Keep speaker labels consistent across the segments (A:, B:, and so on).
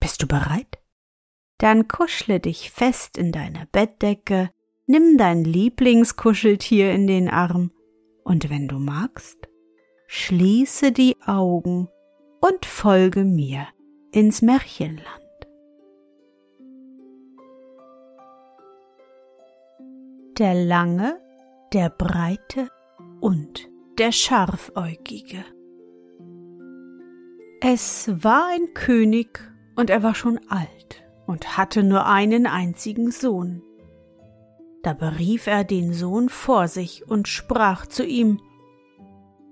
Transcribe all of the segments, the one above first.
A: Bist du bereit? Dann kuschle dich fest in deine Bettdecke, nimm dein Lieblingskuscheltier in den Arm und wenn du magst, schließe die Augen und folge mir ins Märchenland. Der lange, der breite und der scharfäugige. Es war ein König und er war schon alt und hatte nur einen einzigen Sohn. Da berief er den Sohn vor sich und sprach zu ihm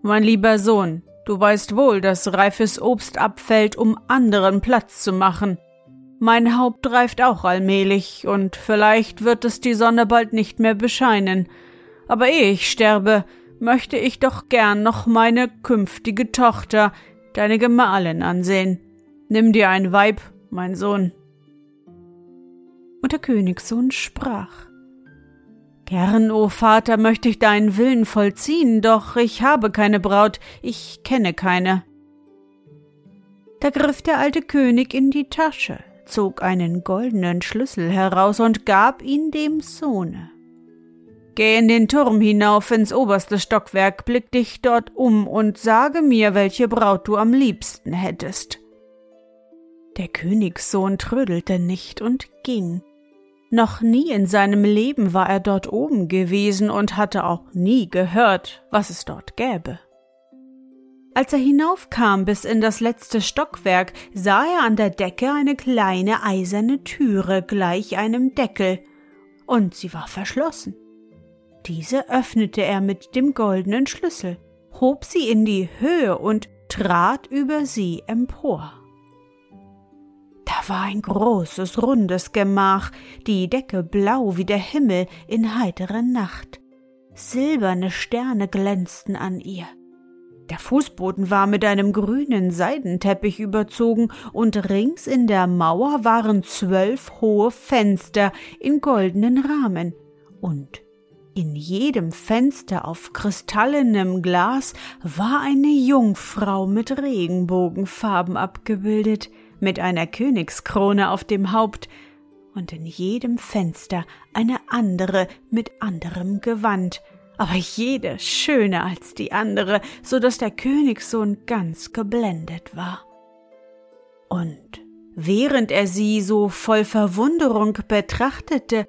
A: Mein lieber Sohn, du weißt wohl, dass reifes Obst abfällt, um anderen Platz zu machen. Mein Haupt reift auch allmählich, und vielleicht wird es die Sonne bald nicht mehr bescheinen. Aber ehe ich sterbe, möchte ich doch gern noch meine künftige Tochter, deine Gemahlin, ansehen. Nimm dir ein Weib, mein Sohn. Und der Königssohn sprach Gern, o Vater, möchte ich deinen Willen vollziehen, doch ich habe keine Braut, ich kenne keine. Da griff der alte König in die Tasche, zog einen goldenen Schlüssel heraus und gab ihn dem Sohne. Geh in den Turm hinauf ins oberste Stockwerk, blick dich dort um und sage mir, welche Braut du am liebsten hättest. Der Königssohn trödelte nicht und ging. Noch nie in seinem Leben war er dort oben gewesen und hatte auch nie gehört, was es dort gäbe. Als er hinaufkam bis in das letzte Stockwerk, sah er an der Decke eine kleine eiserne Türe gleich einem Deckel, und sie war verschlossen. Diese öffnete er mit dem goldenen Schlüssel, hob sie in die Höhe und trat über sie empor. War ein großes, rundes Gemach, die Decke blau wie der Himmel in heiterer Nacht. Silberne Sterne glänzten an ihr. Der Fußboden war mit einem grünen Seidenteppich überzogen, und rings in der Mauer waren zwölf hohe Fenster in goldenen Rahmen, und in jedem Fenster auf kristallenem Glas war eine Jungfrau mit Regenbogenfarben abgebildet, mit einer Königskrone auf dem Haupt, und in jedem Fenster eine andere mit anderem Gewand, aber jede schöner als die andere, so dass der Königssohn ganz geblendet war. Und während er sie so voll Verwunderung betrachtete,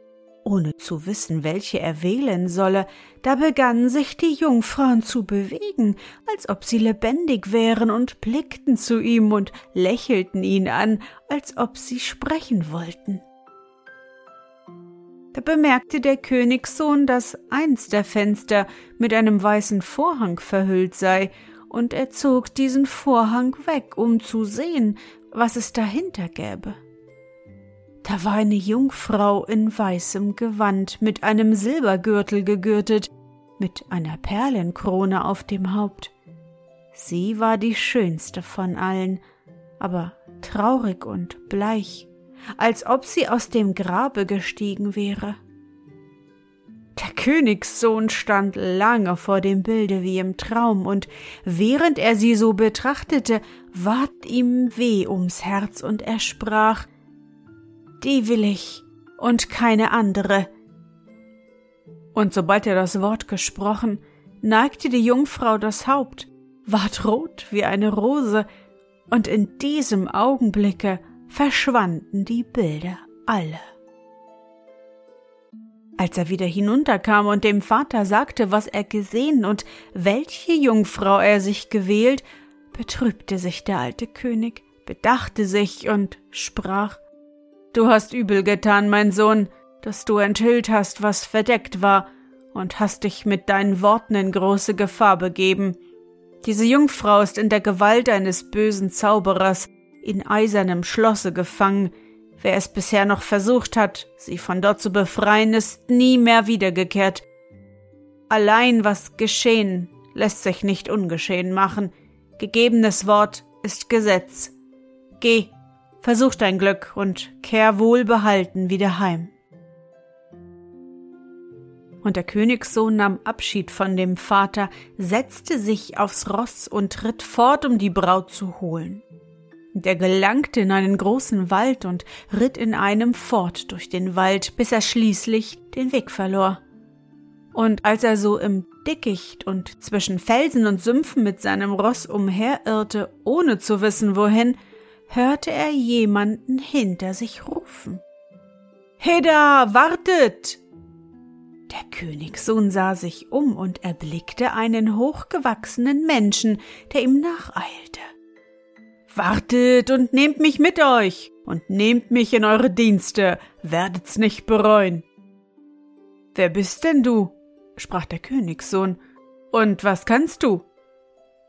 A: ohne zu wissen, welche er wählen solle, da begannen sich die Jungfrauen zu bewegen, als ob sie lebendig wären und blickten zu ihm und lächelten ihn an, als ob sie sprechen wollten. Da bemerkte der Königssohn, dass eins der Fenster mit einem weißen Vorhang verhüllt sei, und er zog diesen Vorhang weg, um zu sehen, was es dahinter gäbe. Da war eine Jungfrau in weißem Gewand, mit einem Silbergürtel gegürtet, mit einer Perlenkrone auf dem Haupt. Sie war die schönste von allen, aber traurig und bleich, als ob sie aus dem Grabe gestiegen wäre. Der Königssohn stand lange vor dem Bilde wie im Traum, und während er sie so betrachtete, ward ihm weh ums Herz, und er sprach die will ich und keine andere. Und sobald er das Wort gesprochen, neigte die Jungfrau das Haupt, ward rot wie eine Rose, und in diesem Augenblicke verschwanden die Bilder alle. Als er wieder hinunterkam und dem Vater sagte, was er gesehen und welche Jungfrau er sich gewählt, betrübte sich der alte König, bedachte sich und sprach Du hast übel getan, mein Sohn, dass du enthüllt hast, was verdeckt war, und hast dich mit deinen Worten in große Gefahr begeben. Diese Jungfrau ist in der Gewalt eines bösen Zauberers in eisernem Schlosse gefangen. Wer es bisher noch versucht hat, sie von dort zu befreien, ist nie mehr wiedergekehrt. Allein was geschehen, lässt sich nicht ungeschehen machen. Gegebenes Wort ist Gesetz. Geh, versuch dein Glück und kehr wohlbehalten wieder heim. Und der Königssohn nahm Abschied von dem Vater, setzte sich aufs Ross und ritt fort, um die Braut zu holen. Der gelangte in einen großen Wald und ritt in einem fort durch den Wald, bis er schließlich den Weg verlor. Und als er so im Dickicht und zwischen Felsen und Sümpfen mit seinem Ross umherirrte, ohne zu wissen wohin, hörte er jemanden hinter sich rufen. Heda, wartet! Der Königssohn sah sich um und erblickte einen hochgewachsenen Menschen, der ihm nacheilte. Wartet und nehmt mich mit euch und nehmt mich in eure Dienste, werdet's nicht bereuen. Wer bist denn du? sprach der Königssohn. Und was kannst du?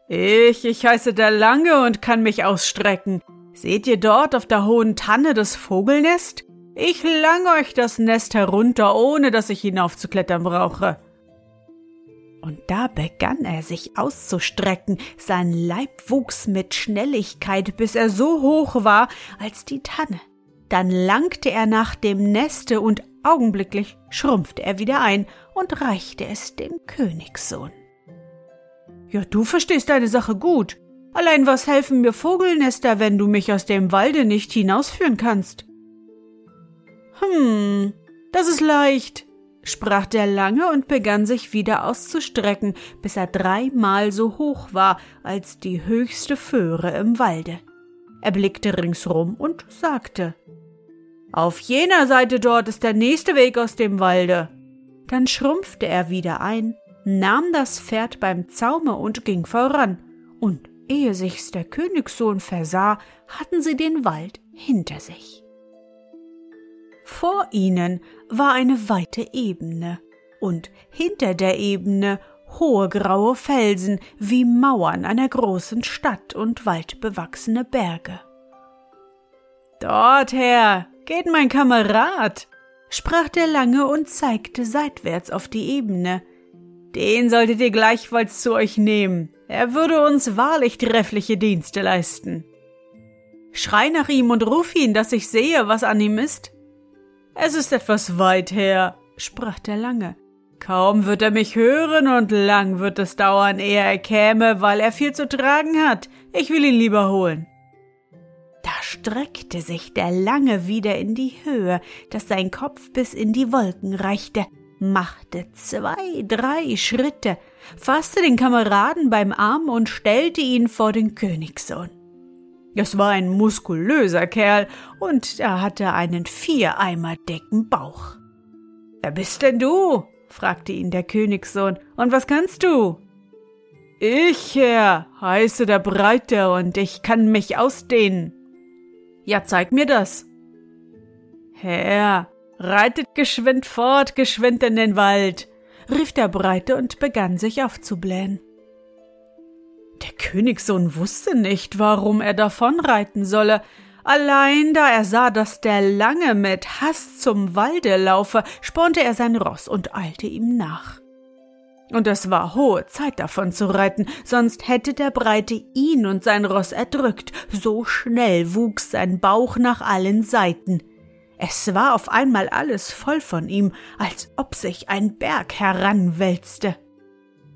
A: Ich, ich heiße der Lange und kann mich ausstrecken. Seht ihr dort auf der hohen Tanne das Vogelnest? Ich lang euch das Nest herunter, ohne dass ich hinaufzuklettern brauche. Und da begann er sich auszustrecken, sein Leib wuchs mit Schnelligkeit, bis er so hoch war als die Tanne. Dann langte er nach dem Neste und augenblicklich schrumpfte er wieder ein und reichte es dem Königssohn. Ja, du verstehst deine Sache gut. Allein was helfen mir Vogelnester, wenn du mich aus dem Walde nicht hinausführen kannst? Hm, das ist leicht, sprach der Lange und begann sich wieder auszustrecken, bis er dreimal so hoch war als die höchste Föhre im Walde. Er blickte ringsrum und sagte Auf jener Seite dort ist der nächste Weg aus dem Walde. Dann schrumpfte er wieder ein, nahm das Pferd beim Zaume und ging voran, und ehe sich's der Königssohn versah, hatten sie den Wald hinter sich. Vor ihnen war eine weite Ebene und hinter der Ebene hohe graue Felsen wie Mauern einer großen Stadt und waldbewachsene Berge. Dorther geht mein Kamerad, sprach der Lange und zeigte seitwärts auf die Ebene. Den solltet ihr gleichfalls zu euch nehmen. Er würde uns wahrlich treffliche Dienste leisten. Schrei nach ihm und ruf ihn, dass ich sehe, was an ihm ist. Es ist etwas weit her, sprach der Lange. Kaum wird er mich hören und lang wird es dauern, ehe er käme, weil er viel zu tragen hat. Ich will ihn lieber holen. Da streckte sich der Lange wieder in die Höhe, dass sein Kopf bis in die Wolken reichte, machte zwei, drei Schritte, fasste den Kameraden beim Arm und stellte ihn vor den Königssohn. Es war ein muskulöser Kerl und er hatte einen vier Eimer dicken Bauch. Wer bist denn du? fragte ihn der Königssohn. Und was kannst du? Ich, Herr, heiße der Breite und ich kann mich ausdehnen. Ja, zeig mir das. Herr, reitet geschwind fort, geschwind in den Wald, rief der Breite und begann sich aufzublähen. Der Königssohn wusste nicht, warum er davonreiten solle, allein da er sah, dass der Lange mit Hass zum Walde laufe, spornte er sein Ross und eilte ihm nach. Und es war hohe Zeit davon zu reiten, sonst hätte der Breite ihn und sein Ross erdrückt, so schnell wuchs sein Bauch nach allen Seiten. Es war auf einmal alles voll von ihm, als ob sich ein Berg heranwälzte.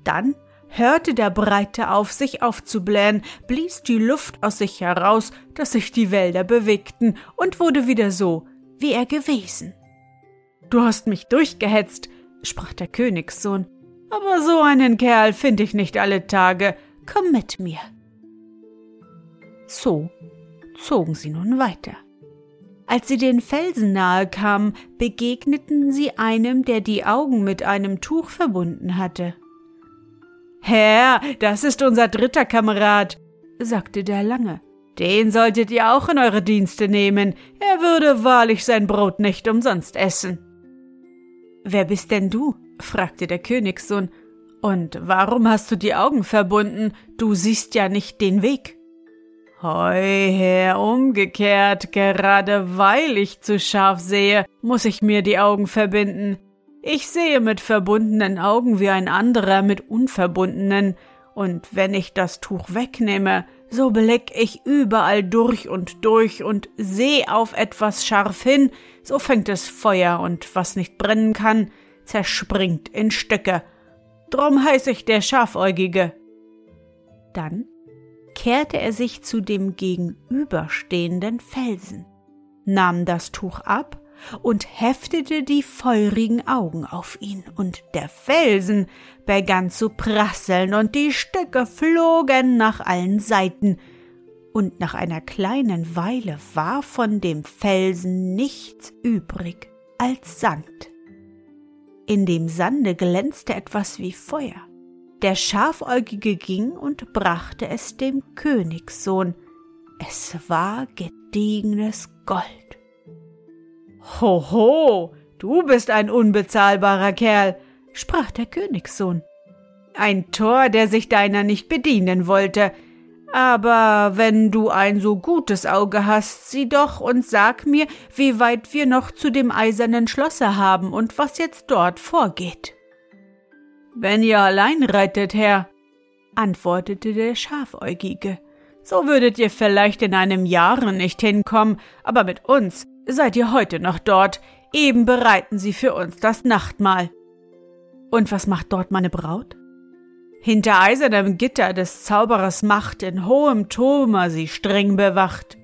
A: Dann hörte der Breite auf, sich aufzublähen, blies die Luft aus sich heraus, dass sich die Wälder bewegten, und wurde wieder so, wie er gewesen. Du hast mich durchgehetzt, sprach der Königssohn, aber so einen Kerl finde ich nicht alle Tage. Komm mit mir. So zogen sie nun weiter. Als sie den Felsen nahe kamen, begegneten sie einem, der die Augen mit einem Tuch verbunden hatte. Herr, das ist unser dritter Kamerad, sagte der Lange. Den solltet ihr auch in eure Dienste nehmen, er würde wahrlich sein Brot nicht umsonst essen. Wer bist denn du? fragte der Königssohn. Und warum hast du die Augen verbunden? Du siehst ja nicht den Weg. Heu, Herr, umgekehrt, gerade weil ich zu scharf sehe, muss ich mir die Augen verbinden. Ich sehe mit verbundenen Augen wie ein anderer mit unverbundenen, und wenn ich das Tuch wegnehme, so blick ich überall durch und durch und seh auf etwas scharf hin, so fängt es Feuer, und was nicht brennen kann, zerspringt in Stücke. Drum heiß ich der Schafäugige. Dann kehrte er sich zu dem gegenüberstehenden Felsen, nahm das Tuch ab und heftete die feurigen Augen auf ihn, und der Felsen begann zu prasseln, und die Stücke flogen nach allen Seiten, und nach einer kleinen Weile war von dem Felsen nichts übrig als Sand. In dem Sande glänzte etwas wie Feuer. Der Schafäugige ging und brachte es dem Königssohn. Es war gediegenes Gold. Hoho, du bist ein unbezahlbarer Kerl, sprach der Königssohn. Ein Tor, der sich deiner nicht bedienen wollte. Aber wenn du ein so gutes Auge hast, sieh doch und sag mir, wie weit wir noch zu dem eisernen Schlosse haben und was jetzt dort vorgeht. Wenn ihr allein reitet, Herr, antwortete der Schafäugige, so würdet ihr vielleicht in einem Jahre nicht hinkommen, aber mit uns seid ihr heute noch dort, eben bereiten sie für uns das Nachtmahl. Und was macht dort meine Braut? Hinter eisernem Gitter des Zauberers Macht in hohem Turme sie streng bewacht.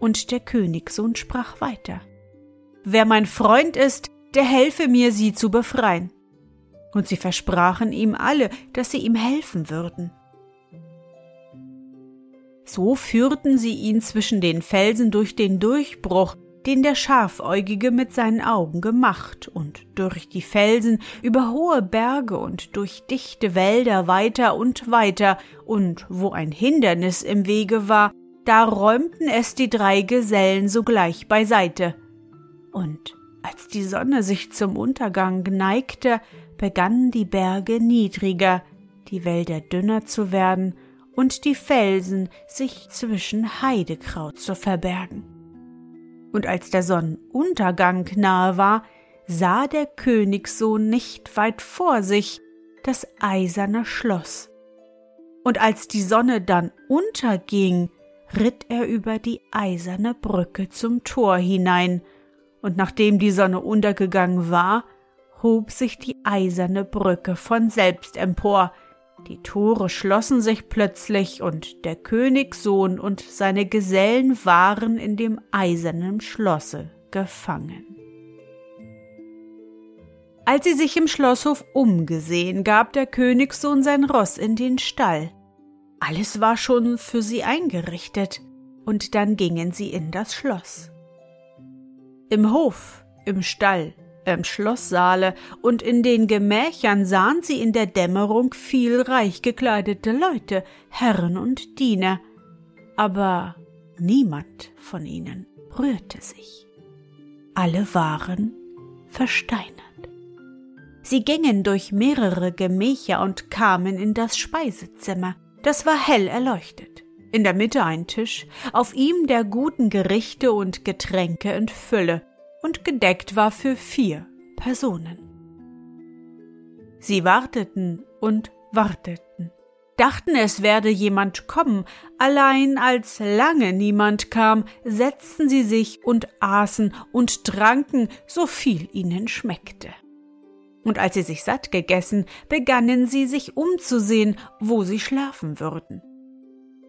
A: Und der Königssohn sprach weiter. Wer mein Freund ist, der helfe mir, sie zu befreien. Und sie versprachen ihm alle, dass sie ihm helfen würden. So führten sie ihn zwischen den Felsen durch den Durchbruch, den der Scharfäugige mit seinen Augen gemacht, und durch die Felsen über hohe Berge und durch dichte Wälder weiter und weiter, und wo ein Hindernis im Wege war, da räumten es die drei Gesellen sogleich beiseite. Und als die Sonne sich zum Untergang neigte, begannen die Berge niedriger, die Wälder dünner zu werden und die Felsen sich zwischen Heidekraut zu verbergen. Und als der Sonnenuntergang nahe war, sah der Königssohn nicht weit vor sich das eiserne Schloss. Und als die Sonne dann unterging, ritt er über die eiserne Brücke zum Tor hinein, und nachdem die Sonne untergegangen war, hob sich die eiserne Brücke von selbst empor, die Tore schlossen sich plötzlich, und der Königssohn und seine Gesellen waren in dem eisernen Schlosse gefangen. Als sie sich im Schlosshof umgesehen, gab der Königssohn sein Ross in den Stall. Alles war schon für sie eingerichtet, und dann gingen sie in das Schloss. Im Hof, im Stall, im Schlosssaale und in den Gemächern sahen sie in der Dämmerung viel reich gekleidete Leute, Herren und Diener, aber niemand von ihnen rührte sich. Alle waren versteinert. Sie gingen durch mehrere Gemächer und kamen in das Speisezimmer. Das war hell erleuchtet. In der Mitte ein Tisch, auf ihm der guten Gerichte und Getränke in Fülle, und gedeckt war für vier Personen. Sie warteten und warteten, dachten, es werde jemand kommen, allein als lange niemand kam, setzten sie sich und aßen und tranken, so viel ihnen schmeckte. Und als sie sich satt gegessen, begannen sie sich umzusehen, wo sie schlafen würden.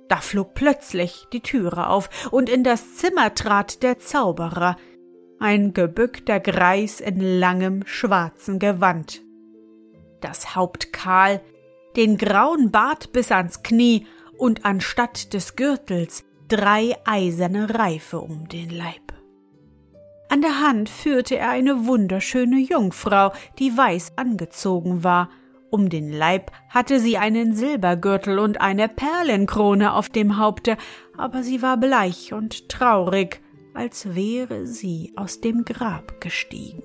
A: Da flog plötzlich die Türe auf, und in das Zimmer trat der Zauberer, ein gebückter Greis in langem schwarzen Gewand. Das Haupt kahl, den grauen Bart bis ans Knie und anstatt des Gürtels drei eiserne Reife um den Leib. An der Hand führte er eine wunderschöne Jungfrau, die weiß angezogen war, um den Leib hatte sie einen Silbergürtel und eine Perlenkrone auf dem Haupte, aber sie war bleich und traurig, als wäre sie aus dem Grab gestiegen.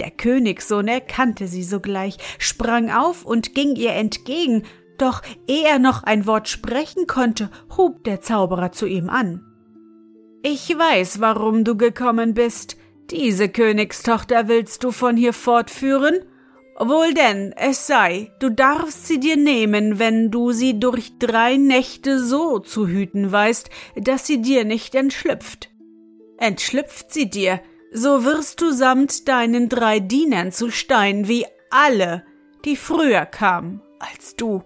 A: Der Königssohn erkannte sie sogleich, sprang auf und ging ihr entgegen, doch ehe er noch ein Wort sprechen konnte, hub der Zauberer zu ihm an. Ich weiß, warum du gekommen bist. Diese Königstochter willst du von hier fortführen? Wohl denn, es sei, du darfst sie dir nehmen, wenn du sie durch drei Nächte so zu hüten weißt, dass sie dir nicht entschlüpft. Entschlüpft sie dir, so wirst du samt deinen drei Dienern zu Stein wie alle, die früher kamen als du.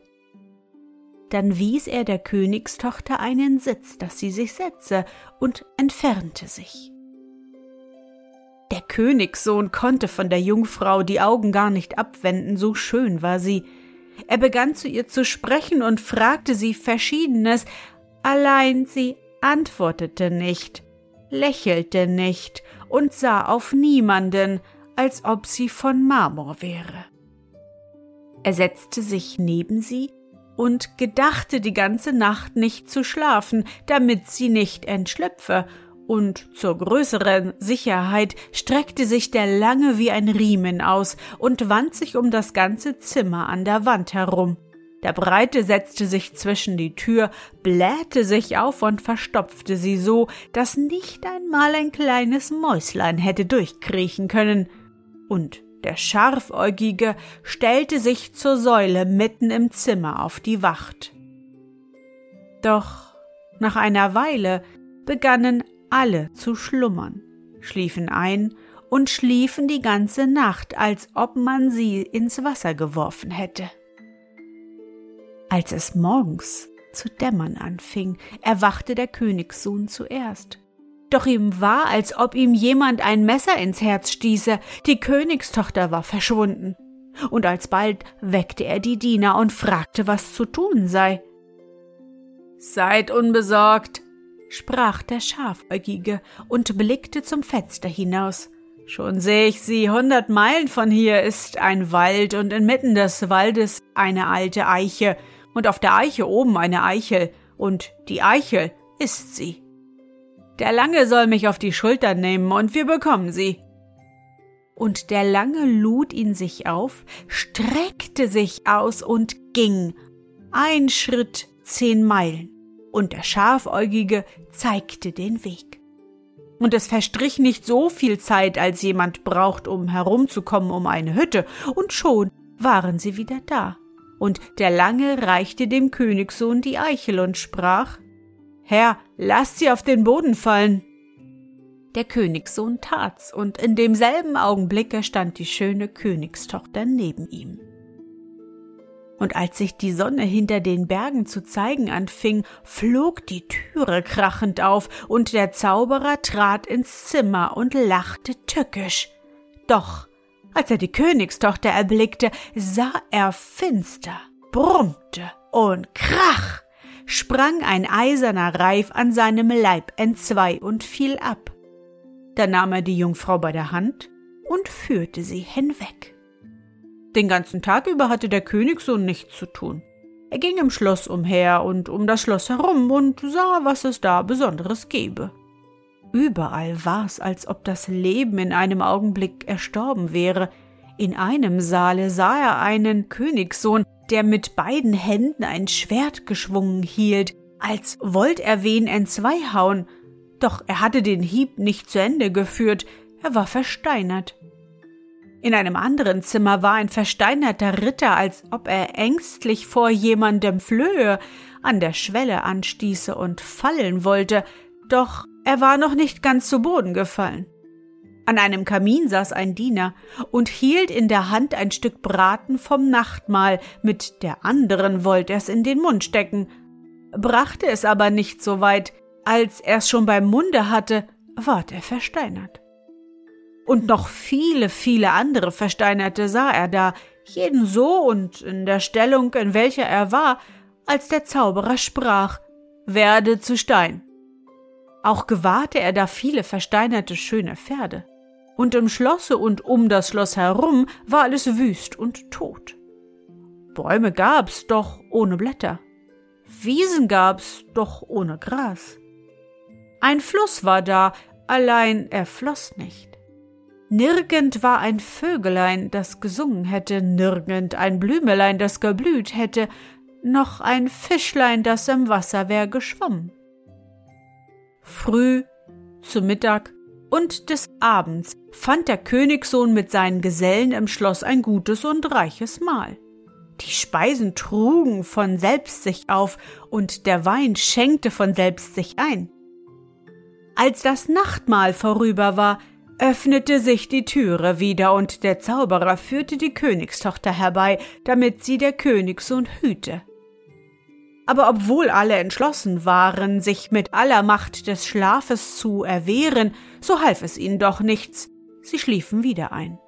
A: Dann wies er der Königstochter einen Sitz, dass sie sich setze, und entfernte sich. Der Königssohn konnte von der Jungfrau die Augen gar nicht abwenden, so schön war sie. Er begann zu ihr zu sprechen und fragte sie Verschiedenes, allein sie antwortete nicht, lächelte nicht und sah auf niemanden, als ob sie von Marmor wäre. Er setzte sich neben sie und gedachte die ganze Nacht nicht zu schlafen, damit sie nicht entschlüpfe, und zur größeren Sicherheit streckte sich der lange wie ein Riemen aus und wand sich um das ganze Zimmer an der Wand herum. Der Breite setzte sich zwischen die Tür, blähte sich auf und verstopfte sie so, dass nicht einmal ein kleines Mäuslein hätte durchkriechen können. Und der Scharfäugige stellte sich zur Säule mitten im Zimmer auf die Wacht. Doch nach einer Weile begannen alle zu schlummern, schliefen ein und schliefen die ganze Nacht, als ob man sie ins Wasser geworfen hätte. Als es morgens zu dämmern anfing, erwachte der Königssohn zuerst. Doch ihm war, als ob ihm jemand ein Messer ins Herz stieße, die Königstochter war verschwunden. Und alsbald weckte er die Diener und fragte, was zu tun sei. Seid unbesorgt, sprach der Schafäugige und blickte zum Fenster hinaus. Schon seh ich sie, hundert Meilen von hier ist ein Wald und inmitten des Waldes eine alte Eiche und auf der Eiche oben eine Eichel und die Eichel ist sie. Der Lange soll mich auf die Schulter nehmen und wir bekommen sie. Und der Lange lud ihn sich auf, streckte sich aus und ging. Ein Schritt, zehn Meilen und der Schafäugige zeigte den Weg. Und es verstrich nicht so viel Zeit, als jemand braucht, um herumzukommen um eine Hütte, und schon waren sie wieder da. Und der Lange reichte dem Königssohn die Eichel und sprach Herr, lasst sie auf den Boden fallen. Der Königssohn tat's, und in demselben Augenblicke stand die schöne Königstochter neben ihm und als sich die Sonne hinter den Bergen zu zeigen anfing, flog die Türe krachend auf, und der Zauberer trat ins Zimmer und lachte tückisch. Doch als er die Königstochter erblickte, sah er finster, brummte und krach, sprang ein eiserner Reif an seinem Leib entzwei und fiel ab. Da nahm er die Jungfrau bei der Hand und führte sie hinweg. Den ganzen Tag über hatte der Königssohn nichts zu tun. Er ging im Schloss umher und um das Schloss herum und sah, was es da Besonderes gebe. Überall war's, als ob das Leben in einem Augenblick erstorben wäre. In einem Saale sah er einen Königssohn, der mit beiden Händen ein Schwert geschwungen hielt, als wollt er wen entzweihauen. Doch er hatte den Hieb nicht zu Ende geführt, er war versteinert. In einem anderen Zimmer war ein versteinerter Ritter, als ob er ängstlich vor jemandem flöhe, an der Schwelle anstieße und fallen wollte, doch er war noch nicht ganz zu Boden gefallen. An einem Kamin saß ein Diener und hielt in der Hand ein Stück Braten vom Nachtmahl, mit der anderen wollte er's in den Mund stecken, brachte es aber nicht so weit, als er's schon beim Munde hatte, ward er versteinert. Und noch viele, viele andere Versteinerte sah er da, jeden so und in der Stellung, in welcher er war, als der Zauberer sprach werde zu Stein. Auch gewahrte er da viele versteinerte schöne Pferde. Und im Schlosse und um das Schloss herum war alles wüst und tot. Bäume gab's, doch ohne Blätter. Wiesen gab's, doch ohne Gras. Ein Fluss war da, allein er floss nicht. Nirgend war ein Vögelein, das gesungen hätte, nirgend ein Blümelein, das geblüht hätte, noch ein Fischlein, das im Wasser wär geschwommen. Früh, zu Mittag und des Abends fand der Königssohn mit seinen Gesellen im Schloss ein gutes und reiches Mahl. Die Speisen trugen von selbst sich auf, und der Wein schenkte von selbst sich ein. Als das Nachtmahl vorüber war, öffnete sich die Türe wieder, und der Zauberer führte die Königstochter herbei, damit sie der Königssohn hüte. Aber obwohl alle entschlossen waren, sich mit aller Macht des Schlafes zu erwehren, so half es ihnen doch nichts, sie schliefen wieder ein.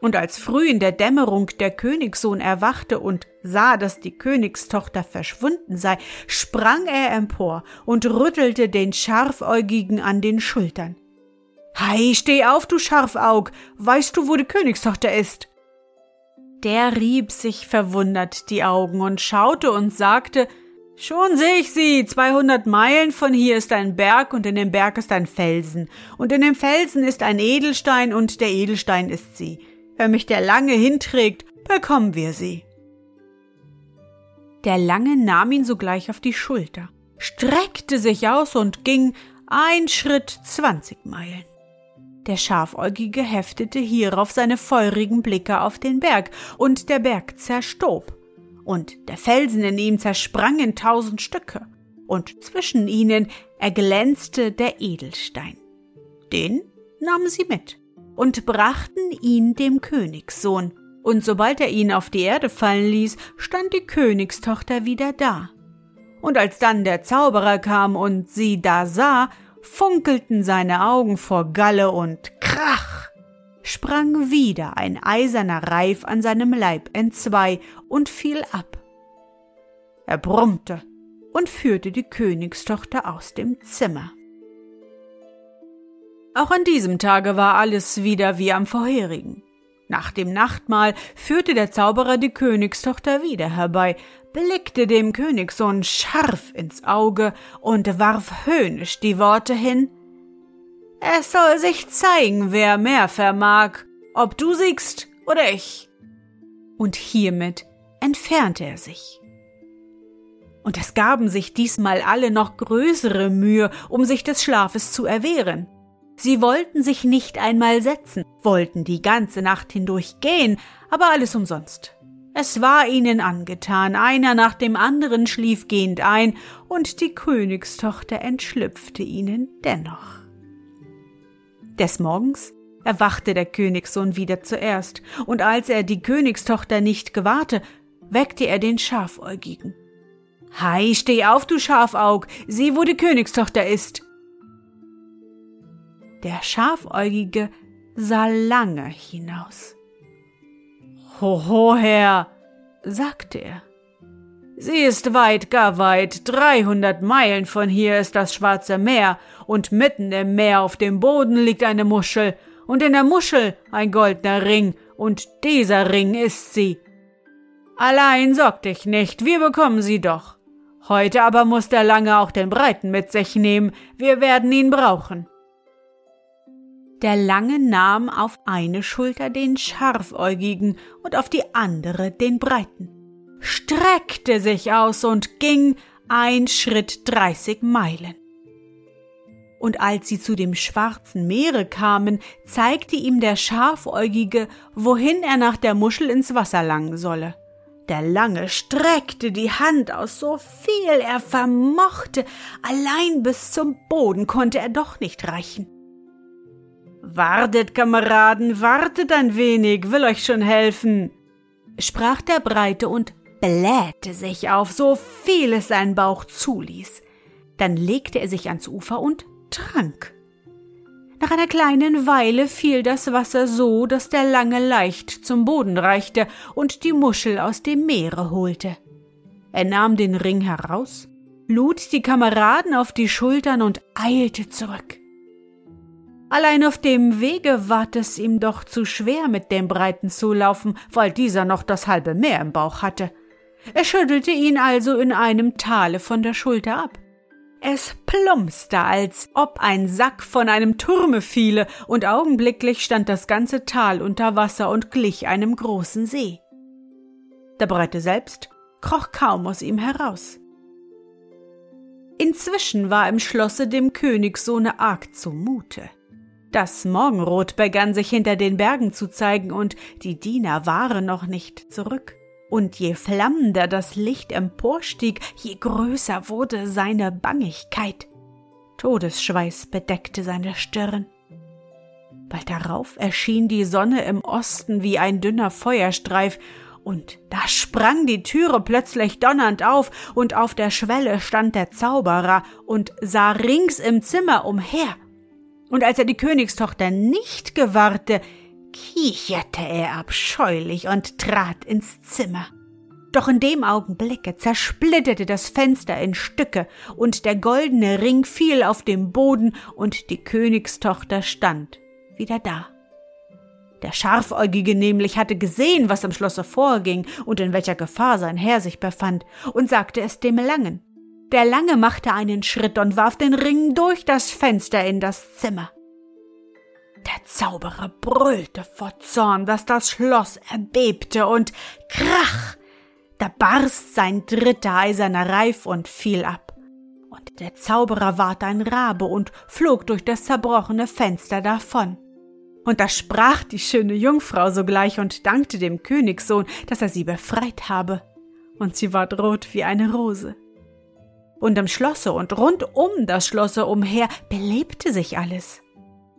A: Und als früh in der Dämmerung der Königssohn erwachte und sah, dass die Königstochter verschwunden sei, sprang er empor und rüttelte den Scharfäugigen an den Schultern. Hei, steh auf, du Scharfaug, weißt du, wo die Königstochter ist? Der rieb sich verwundert die Augen und schaute und sagte, Schon seh ich sie, zweihundert Meilen von hier ist ein Berg und in dem Berg ist ein Felsen, und in dem Felsen ist ein Edelstein und der Edelstein ist sie. Wenn mich der Lange hinträgt, bekommen wir sie. Der Lange nahm ihn sogleich auf die Schulter, streckte sich aus und ging ein Schritt zwanzig Meilen. Der Schafäugige heftete hierauf seine feurigen Blicke auf den Berg, und der Berg zerstob, und der Felsen in ihm zersprang in tausend Stücke, und zwischen ihnen erglänzte der Edelstein. Den nahmen sie mit und brachten ihn dem Königssohn, und sobald er ihn auf die Erde fallen ließ, stand die Königstochter wieder da. Und als dann der Zauberer kam und sie da sah, funkelten seine Augen vor Galle und krach sprang wieder ein eiserner Reif an seinem Leib entzwei und fiel ab. Er brummte und führte die Königstochter aus dem Zimmer. Auch an diesem Tage war alles wieder wie am vorherigen. Nach dem Nachtmahl führte der Zauberer die Königstochter wieder herbei, blickte dem Königssohn scharf ins Auge und warf höhnisch die Worte hin Es soll sich zeigen, wer mehr vermag, ob du siegst oder ich. Und hiermit entfernte er sich. Und es gaben sich diesmal alle noch größere Mühe, um sich des Schlafes zu erwehren. Sie wollten sich nicht einmal setzen, wollten die ganze Nacht hindurch gehen, aber alles umsonst. Es war ihnen angetan, einer nach dem anderen schlief gehend ein, und die Königstochter entschlüpfte ihnen dennoch. Des Morgens erwachte der Königssohn wieder zuerst, und als er die Königstochter nicht gewahrte, weckte er den Schafäugigen. Hei, steh auf, du Schafaug, sieh, wo die Königstochter ist. Der Schafäugige sah lange hinaus. Hoho, Herr, sagte er. Sie ist weit, gar weit, dreihundert Meilen von hier ist das Schwarze Meer, und mitten im Meer auf dem Boden liegt eine Muschel, und in der Muschel ein goldener Ring, und dieser Ring ist sie. Allein sorg dich nicht, wir bekommen sie doch. Heute aber muss der Lange auch den Breiten mit sich nehmen, wir werden ihn brauchen. Der Lange nahm auf eine Schulter den Scharfäugigen und auf die andere den Breiten, streckte sich aus und ging ein Schritt dreißig Meilen. Und als sie zu dem schwarzen Meere kamen, zeigte ihm der Schafäugige, wohin er nach der Muschel ins Wasser langen solle. Der Lange streckte die Hand aus, so viel er vermochte, allein bis zum Boden konnte er doch nicht reichen. Wartet, Kameraden, wartet ein wenig, will euch schon helfen, sprach der Breite und blähte sich auf, so viel es sein Bauch zuließ. Dann legte er sich ans Ufer und trank. Nach einer kleinen Weile fiel das Wasser so, dass der Lange leicht zum Boden reichte und die Muschel aus dem Meere holte. Er nahm den Ring heraus, lud die Kameraden auf die Schultern und eilte zurück. Allein auf dem Wege ward es ihm doch zu schwer, mit dem Breiten zu laufen, weil dieser noch das halbe Meer im Bauch hatte. Er schüttelte ihn also in einem Tale von der Schulter ab. Es plumpste, als ob ein Sack von einem Turme fiele, und augenblicklich stand das ganze Tal unter Wasser und glich einem großen See. Der Breite selbst kroch kaum aus ihm heraus. Inzwischen war im Schlosse dem Königssohne arg zumute. Das Morgenrot begann sich hinter den Bergen zu zeigen, und die Diener waren noch nicht zurück. Und je flammender das Licht emporstieg, je größer wurde seine Bangigkeit. Todesschweiß bedeckte seine Stirn. Bald darauf erschien die Sonne im Osten wie ein dünner Feuerstreif, und da sprang die Türe plötzlich donnernd auf, und auf der Schwelle stand der Zauberer und sah rings im Zimmer umher. Und als er die Königstochter nicht gewahrte, kicherte er abscheulich und trat ins Zimmer. Doch in dem Augenblicke zersplitterte das Fenster in Stücke, und der goldene Ring fiel auf den Boden, und die Königstochter stand wieder da. Der Scharfäugige nämlich hatte gesehen, was im Schlosse vorging und in welcher Gefahr sein Herr sich befand, und sagte es dem Langen. Der Lange machte einen Schritt und warf den Ring durch das Fenster in das Zimmer. Der Zauberer brüllte vor Zorn, dass das Schloss erbebte und krach, da barst sein dritter eiserner Reif und fiel ab. Und der Zauberer ward ein Rabe und flog durch das zerbrochene Fenster davon. Und da sprach die schöne Jungfrau sogleich und dankte dem Königssohn, dass er sie befreit habe. Und sie ward rot wie eine Rose. Und im Schlosse und rund um das Schlosse umher belebte sich alles.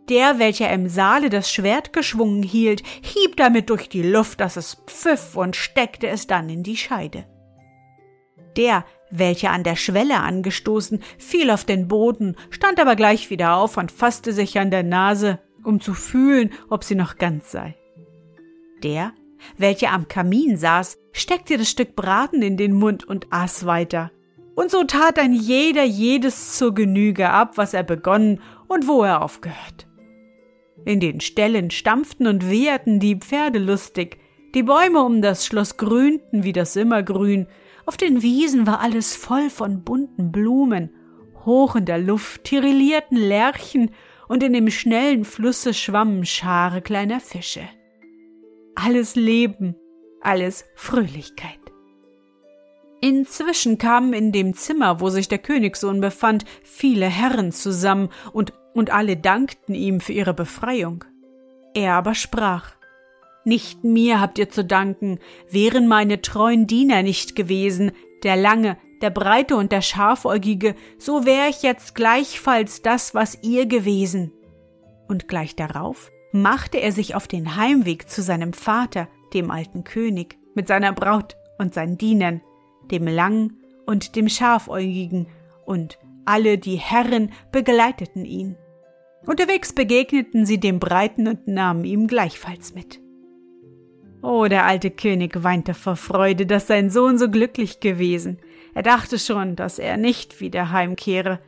A: Der, welcher im Saale das Schwert geschwungen hielt, hieb damit durch die Luft, dass es pfiff und steckte es dann in die Scheide. Der, welcher an der Schwelle angestoßen, fiel auf den Boden, stand aber gleich wieder auf und fasste sich an der Nase, um zu fühlen, ob sie noch ganz sei. Der, welcher am Kamin saß, steckte das Stück Braten in den Mund und aß weiter. Und so tat ein jeder jedes zur Genüge ab, was er begonnen und wo er aufgehört. In den Ställen stampften und wehrten die Pferde lustig, die Bäume um das Schloss grünten wie das Immergrün, auf den Wiesen war alles voll von bunten Blumen, hoch in der Luft tirillierten Lerchen und in dem schnellen Flusse schwammen Schare kleiner Fische. Alles Leben, alles Fröhlichkeit. Inzwischen kamen in dem Zimmer, wo sich der Königssohn befand, viele Herren zusammen und, und alle dankten ihm für ihre Befreiung. Er aber sprach, Nicht mir habt ihr zu danken, wären meine treuen Diener nicht gewesen, der lange, der Breite und der Schafäugige, so wär ich jetzt gleichfalls das, was ihr gewesen. Und gleich darauf machte er sich auf den Heimweg zu seinem Vater, dem alten König, mit seiner Braut und seinen Dienern, dem Langen und dem Schafäugigen, und alle die Herren begleiteten ihn. Unterwegs begegneten sie dem Breiten und nahmen ihm gleichfalls mit. Oh, der alte König weinte vor Freude, dass sein Sohn so glücklich gewesen. Er dachte schon, dass er nicht wieder heimkehre.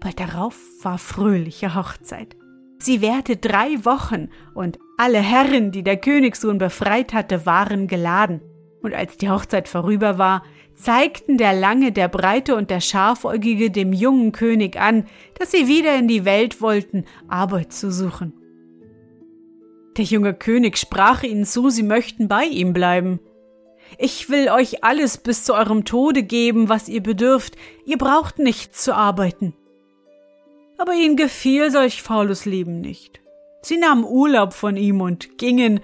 A: Bald darauf war fröhliche Hochzeit. Sie währte drei Wochen, und alle Herren, die der Königssohn befreit hatte, waren geladen. Und als die Hochzeit vorüber war, zeigten der Lange, der Breite und der Schafäugige dem jungen König an, dass sie wieder in die Welt wollten, Arbeit zu suchen. Der junge König sprach ihnen zu, sie möchten bei ihm bleiben. Ich will euch alles bis zu eurem Tode geben, was ihr bedürft, ihr braucht nicht zu arbeiten. Aber ihnen gefiel solch faules Leben nicht. Sie nahmen Urlaub von ihm und gingen,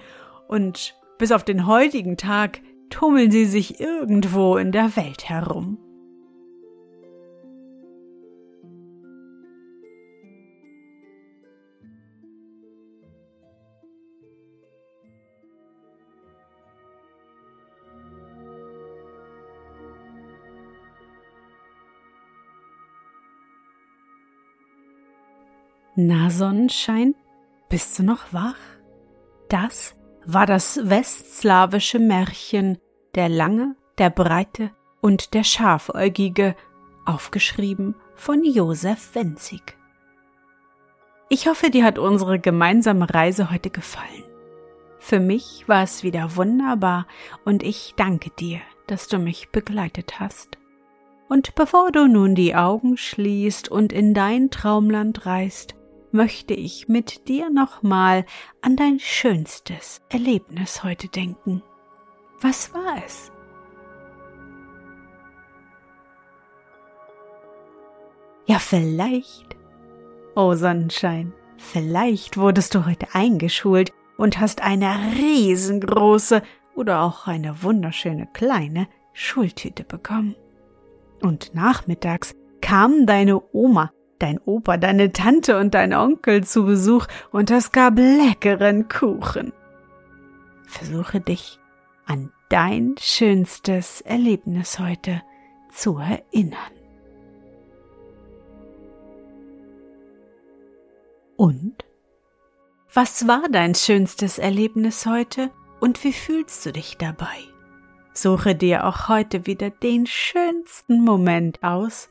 A: und bis auf den heutigen Tag tummeln sie sich irgendwo in der Welt herum. Na Sonnenschein, bist du noch wach? Das war das westslawische Märchen Der Lange, der Breite und der Schafäugige aufgeschrieben von Josef Wenzig. Ich hoffe, dir hat unsere gemeinsame Reise heute gefallen. Für mich war es wieder wunderbar und ich danke dir, dass du mich begleitet hast. Und bevor du nun die Augen schließt und in dein Traumland reist, möchte ich mit dir nochmal an dein schönstes Erlebnis heute denken. Was war es? Ja, vielleicht. Oh Sonnenschein, vielleicht wurdest du heute eingeschult und hast eine riesengroße oder auch eine wunderschöne kleine Schultüte bekommen. Und nachmittags kamen deine Oma, dein Opa, deine Tante und dein Onkel zu Besuch und es gab leckeren Kuchen. Versuche dich an dein schönstes Erlebnis heute zu erinnern. Und? Was war dein schönstes Erlebnis heute und wie fühlst du dich dabei? Suche dir auch heute wieder den schönsten Moment aus